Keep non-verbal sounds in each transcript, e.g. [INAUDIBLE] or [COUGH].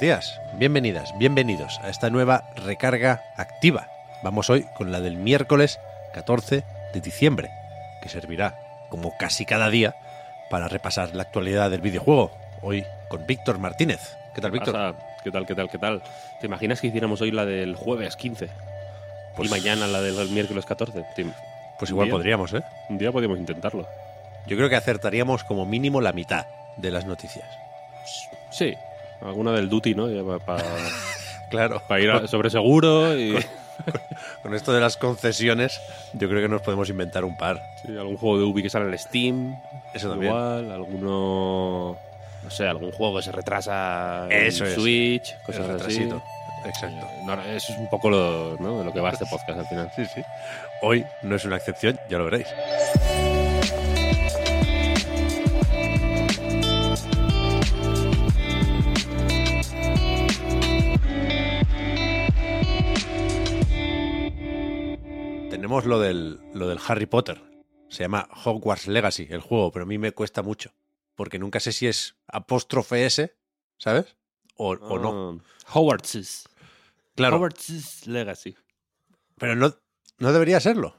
Días, bienvenidas, bienvenidos a esta nueva recarga activa. Vamos hoy con la del miércoles 14 de diciembre, que servirá, como casi cada día, para repasar la actualidad del videojuego. Hoy con Víctor Martínez. ¿Qué tal, Víctor? ¿Qué tal, qué tal, qué tal? ¿Te imaginas que hiciéramos hoy la del jueves 15? Pues- y mañana la del miércoles 14. Te- Pues igual día- podríamos, ¿eh? Un día podríamos intentarlo. Yo creo que acertaríamos como mínimo la mitad de las noticias. Sí, alguna del Duty, ¿no? Para [LAUGHS] Claro. ir a- sobre seguro y [LAUGHS] Con esto de las concesiones, yo creo que nos podemos inventar un par. sí, algún juego de Ubi que sale en el Steam. Eso también. Igual, alguno. No sé, algún juego que se retrasa en es. Switch, El cosas así. retrasito. Exacto. No, eso es un poco lo, ¿no? de lo que va este [LAUGHS] podcast al final. Sí, sí. Hoy no es una excepción, ya lo veréis. Tenemos lo del, lo del Harry Potter. Se llama Hogwarts Legacy, el juego, pero a mí me cuesta mucho. Porque nunca sé si es apóstrofe S, ¿sabes? O, o no. Ah, Hogwarts. Claro, Hogwarts Legacy. pero no, no debería serlo.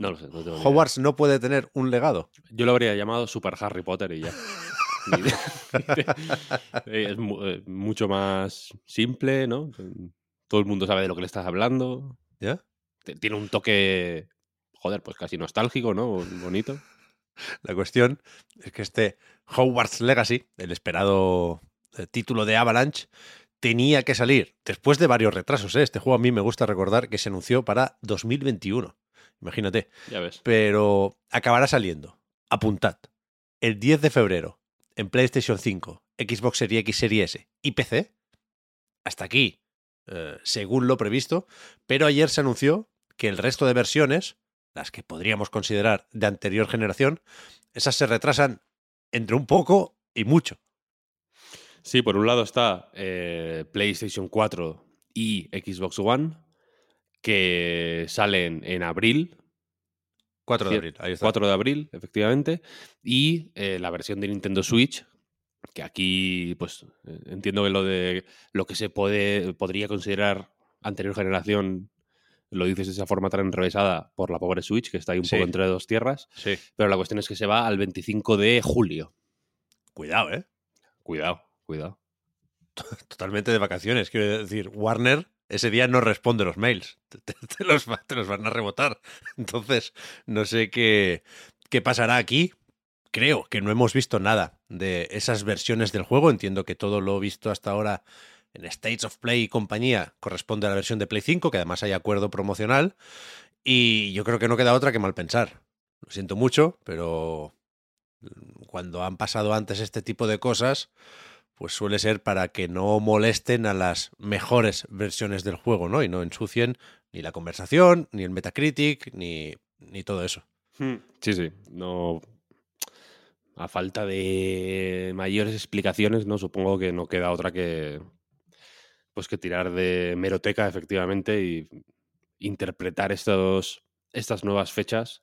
No lo sé, no tengo ni idea. Hogwarts no puede tener un legado. Yo lo habría llamado Super Harry Potter y ya. [LAUGHS] Es eh, mucho más simple, ¿no? Todo el mundo sabe de lo que le estás hablando. ¿Ya? Tiene un toque, joder, pues casi nostálgico, ¿no? Bonito. La cuestión es que este Hogwarts Legacy, el esperado eh, título de Avalanche, tenía que salir después de varios retrasos. ¿eh? Este juego a mí me gusta recordar que se anunció para 2021. Imagínate. Ya ves. Pero acabará saliendo. Apuntad. El 10 de febrero en PlayStation 5, Xbox Series X, Series S y PC. Hasta aquí, eh, según lo previsto. Pero ayer se anunció que el resto de versiones, las que podríamos considerar de anterior generación, esas se retrasan entre un poco y mucho. Sí, por un lado está eh, PlayStation 4 y Xbox One, que salen en abril, 4 de abril, ahí está. 4 de abril, efectivamente, y eh, la versión de Nintendo Switch, que aquí, pues, eh, entiendo que lo de lo que se puede, podría considerar anterior generación, lo dices de esa forma tan enrevesada por la pobre Switch, que está ahí un Sí. poco entre dos tierras, Sí. pero la cuestión es que se va al 25 de julio. Cuidado, ¿eh? Cuidado, cuidado. [LAUGHS] Totalmente de vacaciones. Quiero decir, Warner ese día no responde los mails. [LAUGHS] Te, te- te los, va- te los van a rebotar. [LAUGHS] Entonces, no sé qué, qué pasará aquí. Creo que no hemos visto nada de esas versiones del juego. Entiendo que todo lo visto hasta ahora en States of Play y compañía corresponde a la versión de Play 5, que además hay acuerdo promocional. Y yo creo que no queda otra que mal pensar. Lo siento mucho, pero cuando han pasado antes este tipo de cosas, pues suele ser para que no molesten a las mejores versiones del juego, ¿no? Y no ensucien ni la conversación, ni el Metacritic, ni, ni todo eso. Sí, sí. No. A falta de mayores explicaciones, no supongo que no queda otra que. Pues que tirar de meroteca, efectivamente, y interpretar estos, estas nuevas fechas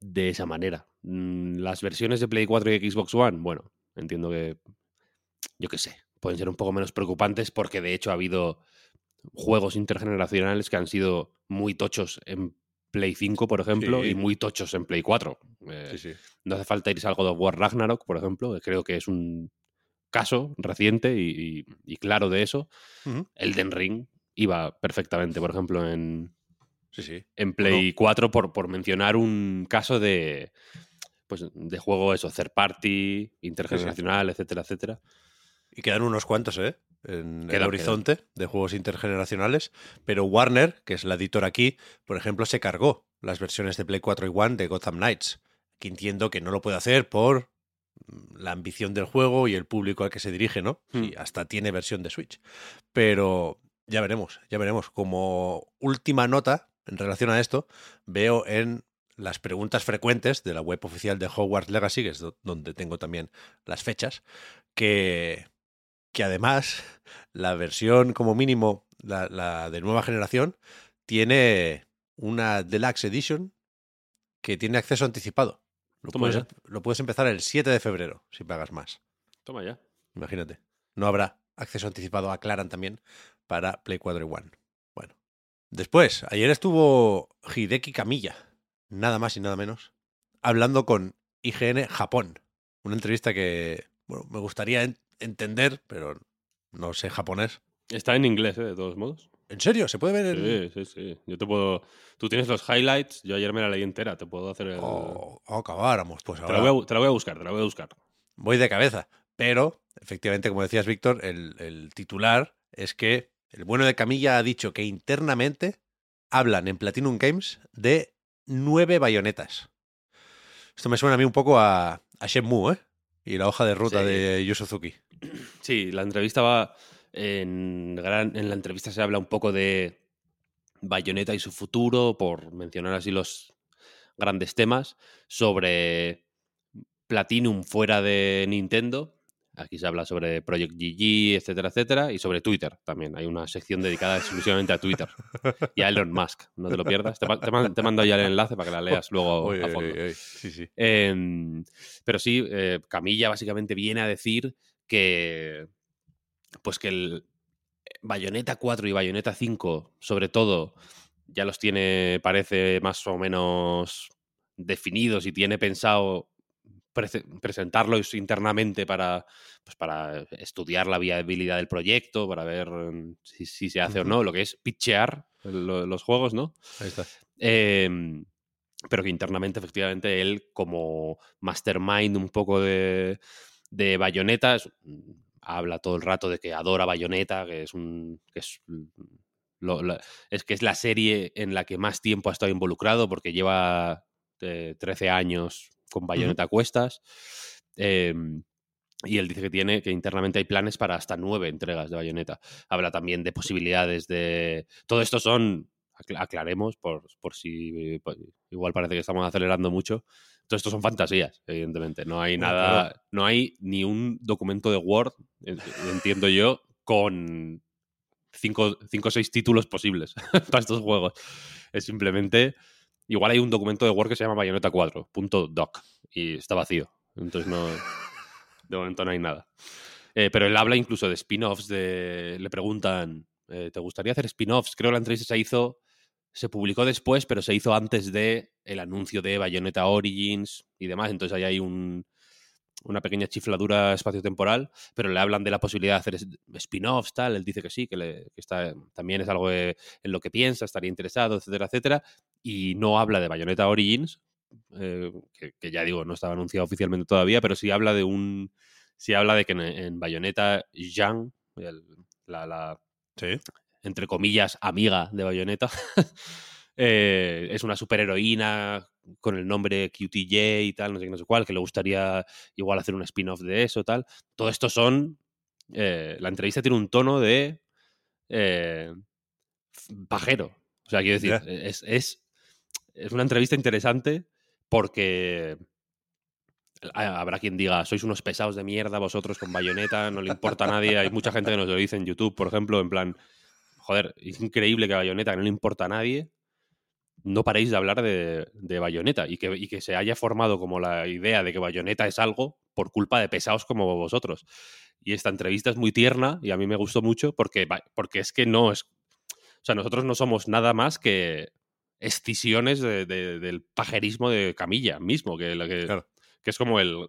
de esa manera. Mm, Las versiones de Play 4 y Xbox One, bueno, entiendo que. Yo qué sé. Pueden ser un poco menos preocupantes porque de hecho ha habido juegos intergeneracionales que han sido muy tochos en Play 5, por ejemplo, Sí. y muy tochos en Play 4. Eh, sí. No hace falta irse a algo de War Ragnarok, por ejemplo, que creo que es un caso reciente y, y- y claro de eso. Ujú. Elden Ring iba perfectamente, por ejemplo, en, Sí, sí. en Play 4, por, por mencionar un caso de, pues, de juego, eso, third party, intergeneracional, etcétera, etcétera. Y quedan unos cuantos, ¿eh? En el Quedan, horizonte de juegos intergeneracionales. Pero Warner, que es la editora aquí, por ejemplo, se cargó las versiones de Play 4 y One de Gotham Knights, que entiendo que no lo puede hacer por la ambición del juego y el público al que se dirige, ¿no? Hmm. Y hasta tiene versión de Switch. Pero ya veremos, ya veremos. Como última nota en relación a esto, veo en las preguntas frecuentes de la web oficial de Hogwarts Legacy, que es do- donde tengo también las fechas, que, que además [LAUGHS] la versión como mínimo, la, la de nueva generación, tiene una Deluxe Edition que tiene acceso anticipado. Lo Toma puedes, ya. lo puedes empezar el 7 de febrero si pagas más. Toma ya. Imagínate. No habrá acceso anticipado, aclaran también, para Play 4 y One. Bueno. Después, ayer estuvo Hideki Kamiya, nada más y nada menos, hablando con IGN Japón. Una entrevista que, bueno, me gustaría en- entender, pero no sé japonés. Está en inglés, ¿eh? de todos modos. ¿En serio? ¿Se puede ver? Sí, sí, sí. Yo te puedo. Tú tienes los highlights. Yo ayer me la leí entera. Te puedo hacer el. Oh, oh, acabáramos, pues te, ahora la voy a, te la voy a buscar, te la voy a buscar. voy de cabeza. Pero, efectivamente, como decías, Víctor, el, el titular es que el bueno de Camilla ha dicho que internamente hablan en Platinum Games de nueve bayonetas. Esto me suena a mí un poco a, a Shenmue, ¿eh? Y la hoja de ruta Sí. de Yu Suzuki. Sí, la entrevista va. En, gran, en la entrevista se habla un poco de Bayonetta y su futuro, por mencionar así los grandes temas, sobre Platinum fuera de Nintendo. Aquí se habla sobre Project GG, etcétera, etcétera, y sobre Twitter también. Hay una sección dedicada exclusivamente a Twitter [LAUGHS] y a Elon Musk. No te lo pierdas. Te, mando ya el enlace para que la leas luego a fondo. Sí, sí. Em, pero sí, eh, Camilla básicamente viene a decir que. Pues que el Bayonetta 4 y Bayonetta 5, sobre todo, ya los tiene, parece, más o menos definidos y tiene pensado prese- presentarlos internamente para, pues para estudiar la viabilidad del proyecto, para ver em, si, si se hace o no, lo que es pitchear lo- los juegos, ¿no? Ahí está. Em, pero que internamente, efectivamente, él, como mastermind un poco de, de Bayonetta, es- habla todo el rato de que adora Bayonetta, que es un. Que es, lo- la- es que es la serie en la que más tiempo ha estado involucrado, porque lleva eh, 13 años con Bayonetta a cuestas. Em, y él dice que tiene que internamente hay planes para hasta nueve entregas de Bayonetta. Habla también de posibilidades de. Todo esto son. acla- Aclaremos, por, por si pues, igual parece que estamos acelerando mucho. Todo esto son fantasías, evidentemente. No hay Bueno, nada. claro. No hay ni un documento de Word, en- entiendo yo, con cinco o seis títulos posibles [LAUGHS] para estos juegos. Es simplemente. Igual hay un documento de Word que se llama Bayonetta 4, punto doc, y está vacío. Entonces no. De momento no hay nada. Eh, pero él habla incluso de spin-offs, de... le preguntan, eh, ¿te gustaría hacer spin-offs? Creo que la entrevista se hizo, se publicó después, pero se hizo antes de el anuncio de Bayonetta Origins y demás, entonces ahí hay un, una pequeña chifladura espaciotemporal, pero le hablan de la posibilidad de hacer spin-offs, tal, él dice que sí, que, le- que está, también es algo en lo que piensa, estaría interesado, etcétera, etcétera, y no habla de Bayonetta Origins, eh, que, ya digo, no estaba anunciado oficialmente todavía, pero sí habla de un. Sí habla de que en, en Bayonetta, el- la, la, Sí. Entre comillas, amiga de Bayonetta, [LAUGHS] eh, es una superheroína con el nombre QTJ y tal, no sé qué, no sé cuál, que le gustaría igual hacer un spin-off de eso, tal. Todo esto son. eh, la entrevista tiene un tono de. eh, pajero. O sea, quiero decir, es, es, es una entrevista interesante porque ha- habrá quien diga, sois unos pesados de mierda vosotros con bayoneta, no le importa a nadie. Hay mucha gente que nos lo dice en YouTube, por ejemplo, en plan, joder, es increíble que bayoneta, que no le importa a nadie, no paréis de hablar de, de bayoneta y que, y que se haya formado como la idea de que bayoneta es algo por culpa de pesados como vosotros. Y esta entrevista es muy tierna y a mí me gustó mucho porque, porque es que no es... O sea, nosotros no somos nada más que escisiones de- de- del pajerismo de Camilla mismo, que, lo que, Claro. que es como el,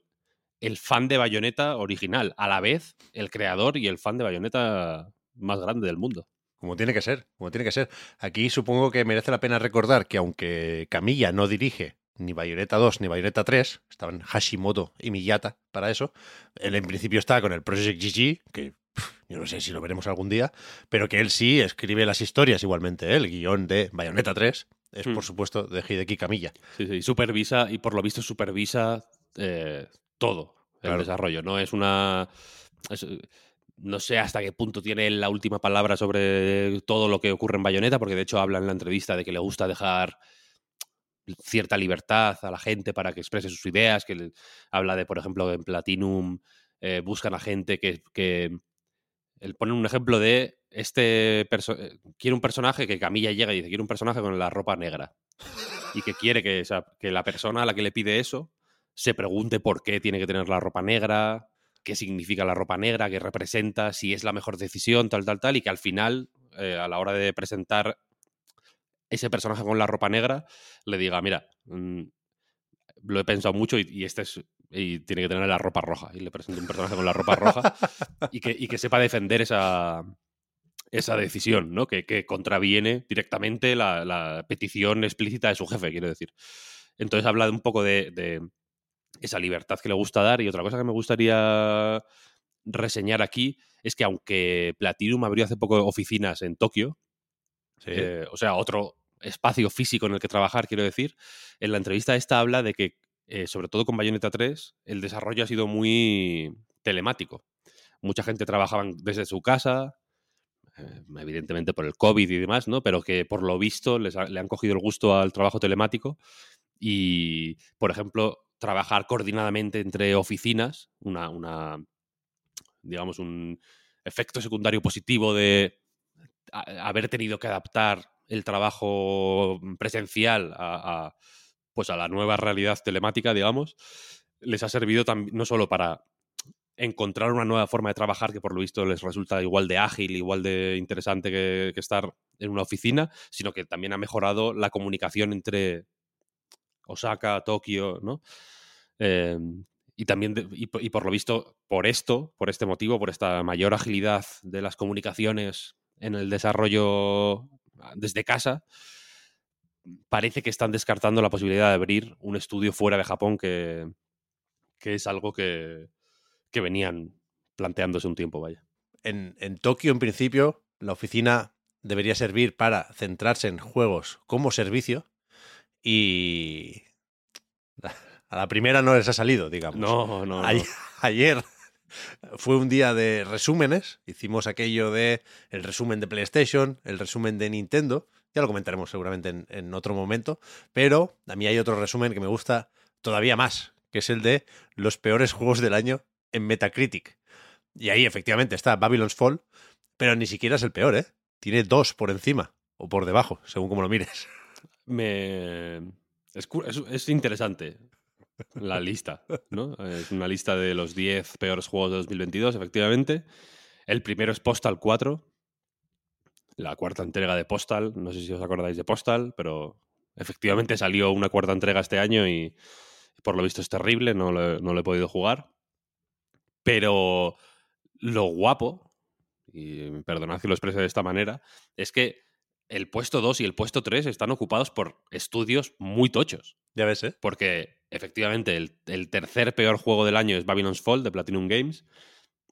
el fan de Bayonetta original, a la vez el creador y el fan de Bayonetta más grande del mundo. Como tiene que ser, como tiene que ser. Aquí supongo que merece la pena recordar que aunque Camilla no dirige ni Bayonetta 2 ni Bayonetta 3, estaban Hashimoto y Miyata para eso, él en principio está con el Project GG, que yo no sé si lo veremos algún día, pero que él sí escribe las historias igualmente, ¿eh? el guion de Bayonetta 3 es Hmm. por supuesto de Hideki Kamiya. Sí, sí, supervisa y por lo visto supervisa eh, todo el Claro. desarrollo. No es una. es- no sé hasta qué punto tiene la última palabra sobre todo lo que ocurre en Bayonetta, porque de hecho habla en la entrevista de que le gusta dejar cierta libertad a la gente para que exprese sus ideas, que habla de, por ejemplo, en Platinum eh, buscan a gente que, que él pone un ejemplo de este eh, quiere un personaje que Camilla llega y dice quiere un personaje con la ropa negra y que quiere que, que la persona a la que le pide eso se pregunte por qué tiene que tener la ropa negra, qué significa la ropa negra, qué representa, si es la mejor decisión, tal, tal, tal, y que al final, eh, a la hora de presentar ese personaje con la ropa negra, le diga, mira, mm, lo he pensado mucho y, este es y tiene que tener la ropa roja. Y le presento un personaje con la ropa roja y que, y que sepa defender esa, esa decisión, ¿no? Que, que contraviene directamente la, petición explícita de su jefe, quiero decir. Entonces habla de un poco de esa libertad que le gusta dar. Y otra cosa que me gustaría reseñar aquí es que aunque Platinum abrió hace poco oficinas en Tokio, Sí. eh, o sea, otro espacio físico en el que trabajar, quiero decir, en la entrevista esta habla de que, eh, sobre todo con Bayonetta 3, el desarrollo ha sido muy telemático. Mucha gente trabajaba desde su casa, eh, evidentemente por el COVID y demás, ¿no? Pero que por lo visto les ha- le han cogido el gusto al trabajo telemático y, por ejemplo, trabajar coordinadamente entre oficinas, una, una digamos, un efecto secundario positivo de haber tenido que adaptar el trabajo presencial a, pues a la nueva realidad telemática, digamos, les ha servido no solo para encontrar una nueva forma de trabajar que por lo visto les resulta igual de ágil, igual de interesante que estar en una oficina, sino que también ha mejorado la comunicación entre Osaka, Tokio, ¿no? Eh, y también, y, por- y por lo visto, por esto, por este motivo, por esta mayor agilidad de las comunicaciones en el desarrollo ah, desde casa, parece que están descartando la posibilidad de abrir un estudio fuera de Japón, que, que es algo que, que venían planteándose un tiempo, vaya. En, en Tokio, en principio, la oficina debería servir para centrarse en juegos como servicio y [LAUGHS] a la primera no les ha salido, digamos. No, no, [LAUGHS] ayer fue un día de resúmenes. Hicimos aquello de el resumen de PlayStation, el resumen de Nintendo. Ya lo comentaremos seguramente en, en otro momento. Pero a mí hay otro resumen que me gusta todavía más, que es el de los peores juegos del año en Metacritic. Y ahí efectivamente está Babylon's Fall, pero ni siquiera es el peor, ¿eh? Tiene dos por encima o por debajo, según como lo mires. [LAUGHS] Me... Es, interesante la lista, ¿no? Es una lista de los 10 peores juegos de 2022, efectivamente. El primero es Postal 4, la cuarta entrega de Postal. No sé si os acordáis de Postal, pero efectivamente salió una cuarta entrega este año y por lo visto es terrible, no lo, no lo he podido jugar. Pero lo guapo, y perdonad que lo exprese de esta manera, es que el puesto 2 y el puesto 3 están ocupados por estudios muy tochos. Ya ves, ¿eh? Porque efectivamente el, el tercer peor juego del año es Babylon's Fall de Platinum Games.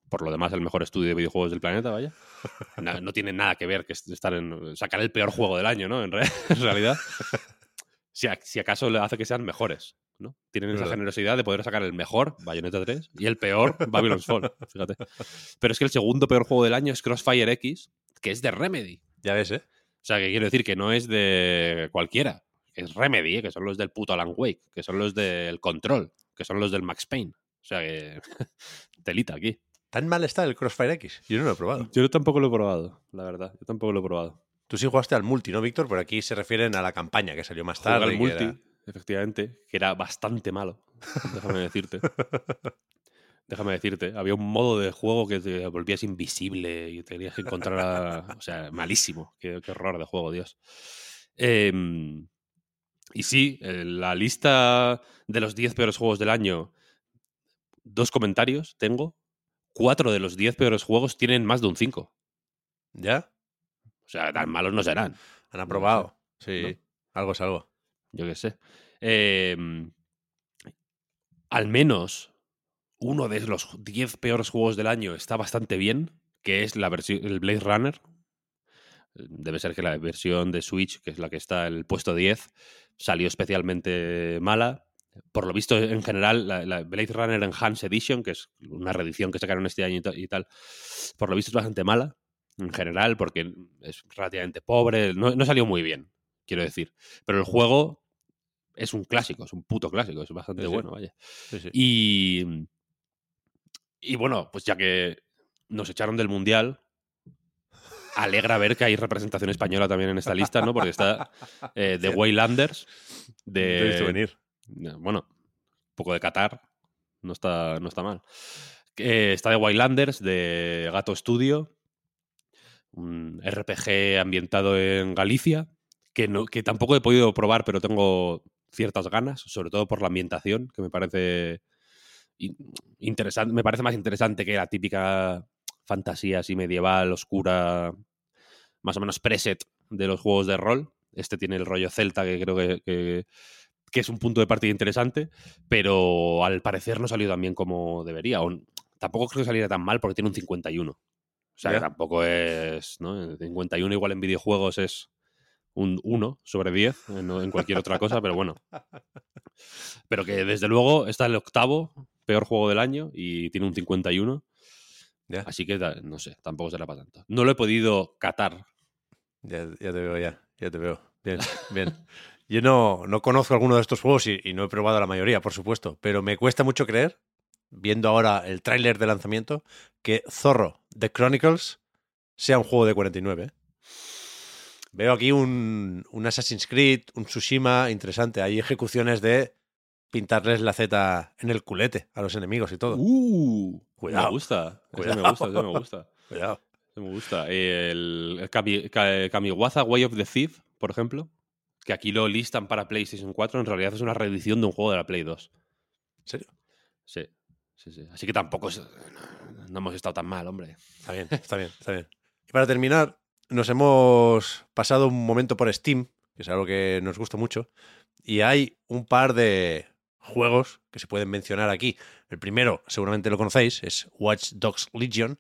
Por lo demás, el mejor estudio de videojuegos del planeta, vaya. [LAUGHS] No, no tiene nada que ver que est- estar en. sacar el peor juego del año, ¿no? En, re- [LAUGHS] en realidad. Si, a- si acaso le hace que sean mejores, ¿no? Tienen Es esa generosidad de poder sacar el mejor, Bayonetta 3, y el peor, Babylon's Fall, fíjate. Pero es que el segundo peor juego del año es Crossfire X, que es de Remedy. Ya ves, ¿eh? O sea, que quiero decir que no es de cualquiera. Que es Remedy, ¿eh? que son los del puto Alan Wake, que son los del Control, que son los del Max Payne. O sea que. [LAUGHS] Telita aquí. Tan mal está el Crossfire X. Yo no lo he probado. Yo tampoco lo he probado, la verdad. Yo tampoco lo he probado. Tú sí jugaste al multi, ¿no, Víctor? Por aquí se refieren a la campaña que salió más Jugué tarde. al multi, era- efectivamente, que era bastante malo. Déjame decirte. [LAUGHS] Déjame decirte. Había un modo de juego que te volvías invisible y tenías que encontrar a... O sea, malísimo. Qué, qué horror de juego, Dios. Em, y sí, eh, la lista de los 10 peores juegos del año, dos comentarios tengo. Cuatro de los 10 peores juegos tienen más de un 5. ¿Ya? O sea, tan malos no serán. Han aprobado. Sí, ¿no? algo es algo. Yo qué sé. Em, al menos uno de los 10 peores juegos del año está bastante bien, que es la versión el Blade Runner. Debe ser que la versión de Switch, que es la que está en el puesto 10, salió especialmente mala. Por lo visto, en general, la, la Blade Runner Enhanced Edition, que es una reedición que sacaron este año y, ta- y tal, por lo visto es bastante mala, en general, porque es relativamente pobre. No, no salió muy bien, quiero decir. Pero el juego es un clásico, es un puto clásico, es bastante sí. bueno, vaya. Sí, sí. Y, y bueno, pues ya que nos echaron del Mundial, alegra ver que hay representación española también en esta lista, ¿no? Porque está eh, The Waylanders, de, venir. de- bueno, un poco de Qatar, no está, no está mal. Eh, está The Waylanders, de Gato Studio, un RPG ambientado en Galicia, que, no, que tampoco he podido probar, pero tengo ciertas ganas, sobre todo por la ambientación, que me parece interesante, me parece más interesante que la típica fantasía así medieval, oscura, más o menos preset de los juegos de rol. Este tiene el rollo celta que creo que, que- que es un punto de partida interesante, pero al parecer no salió tan bien como debería. O tampoco creo que saliera tan mal porque tiene un 51. O sea, que tampoco es. ¿no? El 51 igual en videojuegos es un 1 sobre 10 en, en cualquier otra cosa, pero bueno. [LAUGHS] Pero que desde luego está el octavo peor juego del año y tiene un 51. Ya. Así que no sé, tampoco será para tanto. No lo he podido catar. Ya, ya te veo, ya. Ya te veo. Bien, bien. [LAUGHS] Yo no, no conozco alguno de estos juegos y, y no he probado la mayoría, por supuesto, pero me cuesta mucho creer, viendo ahora el tráiler de lanzamiento, que Zorro The Chronicles sea un juego de 49. ¿eh? Veo aquí un, un Assassin's Creed, un Tsushima interesante. Hay ejecuciones de pintarles la Z en el culete a los enemigos y todo. Uh, Cuidado. Me gusta. Cuidado. me gusta, ese me gusta. [LAUGHS] Cuidado. ese me gusta. El, el Kami- Ka- Kamiwaza Way of the Thief, por ejemplo, que aquí lo listan para PlayStation 4, en realidad es una reedición de un juego de la Play 2. ¿En serio? Sí, sí, sí. Así que tampoco es- no hemos estado tan mal, hombre. Está bien, está bien, está bien. Y para terminar, nos hemos pasado un momento por Steam, que es algo que nos gusta mucho, y hay un par de juegos que se pueden mencionar aquí. El primero, seguramente lo conocéis, es Watch Dogs Legion,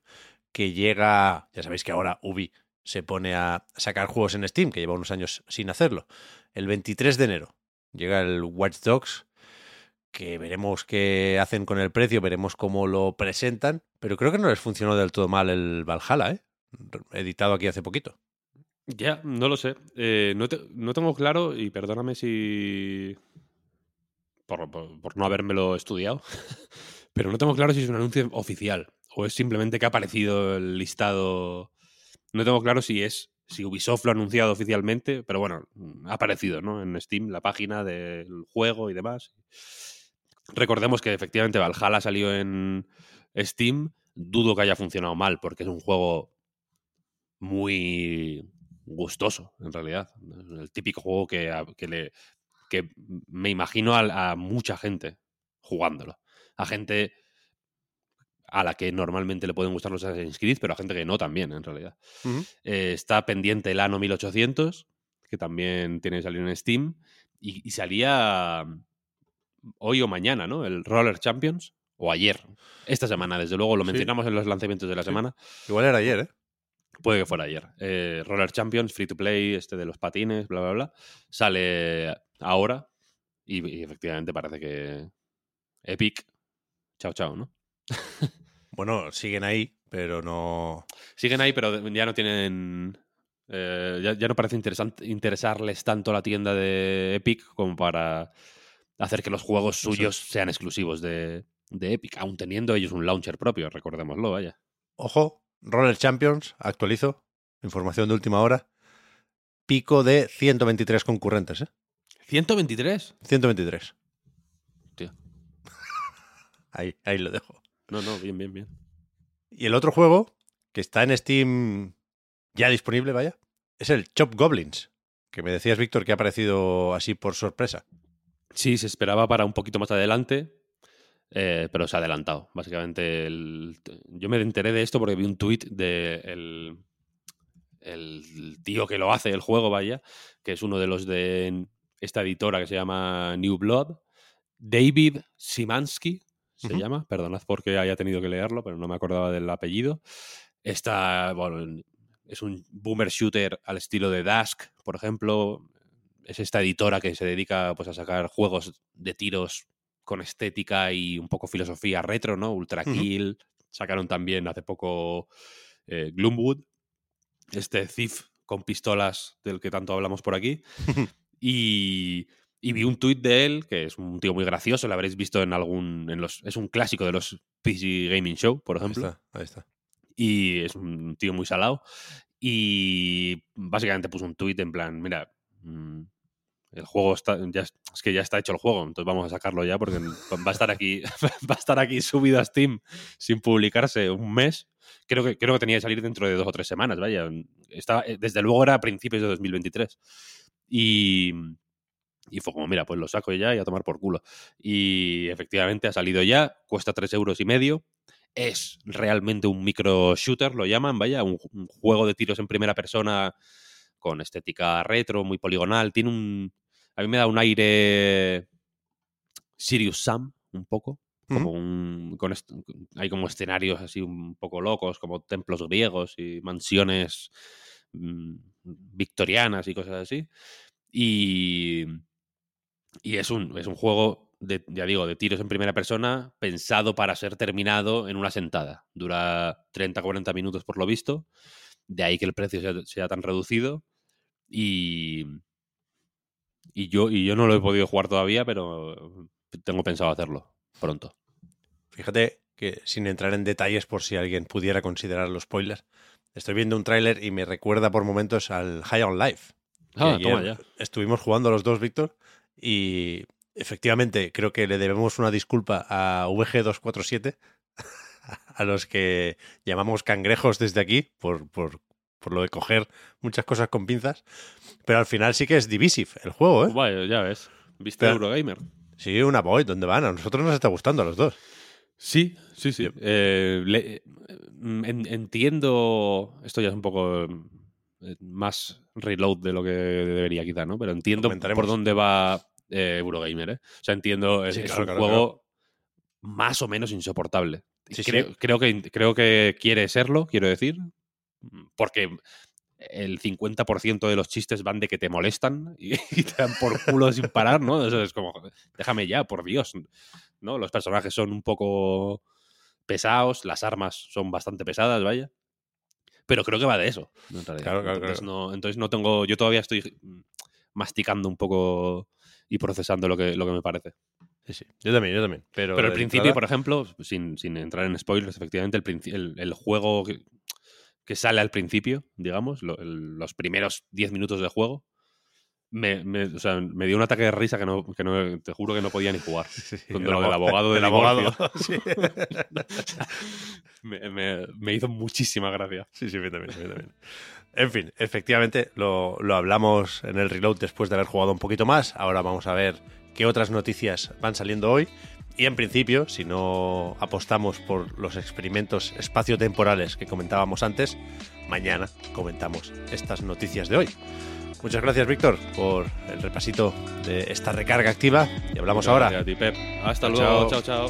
que llega, ya sabéis que ahora Ubi se pone a sacar juegos en Steam, que lleva unos años sin hacerlo. El 23 de enero llega el Watch Dogs, que veremos qué hacen con el precio, veremos cómo lo presentan, pero creo que no les funcionó del todo mal el Valhalla, ¿eh? Editado aquí hace poquito. Ya, no lo sé. Eh, no, no tengo claro, y perdóname si. Por, por- por no habérmelo estudiado, [LAUGHS] pero no tengo claro si es un anuncio oficial o es simplemente que ha aparecido el listado. No tengo claro si es. Si Ubisoft lo ha anunciado oficialmente, pero bueno, ha aparecido, ¿no? En Steam, la página del juego y demás. Recordemos que efectivamente Valhalla salió en Steam. Dudo que haya funcionado mal, porque es un juego muy gustoso, en realidad. El típico juego que, que le, que me imagino a, a mucha gente jugándolo. A gente a la que normalmente le pueden gustar los Assassin's Creed, pero a gente que no también, en realidad. Eh, está pendiente el Ano 1800, que también tiene que salir en Steam, y, y salía hoy o mañana, ¿no? El Roller Champions, o ayer, esta semana, desde luego, lo Sí. mencionamos en los lanzamientos de la Sí. semana. Igual era ayer, ¿eh? Puede que fuera ayer. Eh, Roller Champions, free to play, este de los patines, bla, bla, bla. Sale ahora y, y efectivamente parece que Epic, chao, chao, ¿no? [LAUGHS] Bueno, siguen ahí, pero no. Siguen ahí, pero ya no tienen... eh, ya, ya no parece interesante, interesarles tanto la tienda de Epic como para hacer que los juegos suyos sean exclusivos de, de Epic, aun teniendo ellos un launcher propio, recordémoslo, vaya. Ojo, Roller Champions, actualizo. Información de última hora. Pico de 123 concurrentes, ¿eh? 123. 123. Tío. Ahí, ahí lo dejo. No, no, bien, bien, bien. Y el otro juego, que está en Steam ya disponible, vaya, es el Chop Goblins. Que me decías, Víctor, que ha aparecido así por sorpresa. Sí, se esperaba para un poquito más adelante, eh, pero se ha adelantado. Básicamente, el- yo me enteré de esto porque vi un tuit de el, el tío que lo hace, el juego, vaya, que es uno de los de esta editora que se llama New Blood, David Simansky, se llama, perdonad porque haya tenido que leerlo, pero no me acordaba del apellido. Está, bueno, es un boomer shooter al estilo de Dusk, por ejemplo. Es esta editora que se dedica pues, a sacar juegos de tiros con estética y un poco filosofía retro, ¿no? Ultra Kill. Sacaron también hace poco eh, Gloomwood, este Thief con pistolas del que tanto hablamos por aquí. [LAUGHS] y, y vi un tuit de él, que es un tío muy gracioso, lo habréis visto en algún. En los, es un clásico de los PC Gaming Show, por ejemplo. Ahí está, ahí está. Y es un tío muy salado. Y básicamente puso un tuit en plan: Mira, mm, el juego está. Ya, es que ya está hecho el juego, entonces vamos a sacarlo ya porque va a estar aquí, [LAUGHS] va a estar aquí subido a Steam sin publicarse un mes. Creo que, creo que tenía que salir dentro de dos o tres semanas, vaya. Estaba, desde luego era a principios de 2023. Y y fue como, mira, pues lo saco ya y a tomar por culo. Y efectivamente ha salido ya, cuesta tres euros y medio. Es realmente un micro shooter, lo llaman, vaya, un, juego de tiros en primera persona con estética retro, muy poligonal. Tiene un. A mí me da un aire. Sirius Sam, un poco. Como un. Con hay como escenarios así un poco locos, como templos griegos y mansiones mm, victorianas y cosas así. Y y es un, es un juego, de, ya digo, de tiros en primera persona, pensado para ser terminado en una sentada. Dura 30-40 minutos por lo visto. De ahí que el precio sea, tan reducido. Y, y, yo, y yo no lo he podido jugar todavía, pero tengo pensado hacerlo pronto. Fíjate que sin entrar en detalles por si alguien pudiera considerar los spoilers, estoy viendo un tráiler y me recuerda por momentos al High on Life. Ah, toma ya. Estuvimos jugando los dos, Víctor, y efectivamente, creo que le debemos una disculpa a VG247, [LAUGHS] a los que llamamos cangrejos desde aquí, por, por, por, lo de coger muchas cosas con pinzas. Pero al final sí que es divisive el juego, ¿eh? Vaya, ya ves. ¿Viste Eurogamer? Sí, una boy, ¿dónde van? A nosotros nos está gustando a los dos. Sí, sí, sí. Eh, mm, entiendo. Esto ya es un poco eh, más reload de lo que debería, quizá, ¿no? Pero entiendo por dónde va eh, Eurogamer, ¿eh? O sea, entiendo, es, un juego más o menos insoportable. creo, creo, que, creo que quiere serlo, quiero decir, porque el 50% de los chistes van de que te molestan [LAUGHS] y, te dan por culo sin parar, ¿no? Eso es como, déjame ya, por Dios, ¿no? Los personajes son un poco pesados, las armas son bastante pesadas, vaya. Pero creo que va de eso. entonces, No, entonces no tengo. Yo todavía estoy masticando un poco y procesando lo que, lo que me parece. Sí, sí. Yo también, yo también. Pero, Pero el principio, por ejemplo, sin, sin, entrar en spoilers, efectivamente, el, el, juego que, sale al principio, digamos, los primeros 10 minutos de juego, me, me, o sea, me, dio un ataque de risa que no, que no, te juro que no podía ni jugar. [LAUGHS] con lo del abogado del abogado. [LAUGHS] [LAUGHS] me, me, hizo muchísima gracia. Sí, sí, a también, también. En fin, efectivamente lo, lo, hablamos en el reload después de haber jugado un poquito más. Ahora vamos a ver qué otras noticias van saliendo hoy. Y en principio, si no apostamos por los experimentos espaciotemporales que comentábamos antes, mañana comentamos estas noticias de hoy. Muchas gracias, Víctor, por el repasito de esta recarga activa. Y hablamos ahora. A ti, Pep. Hasta luego. chao. chao.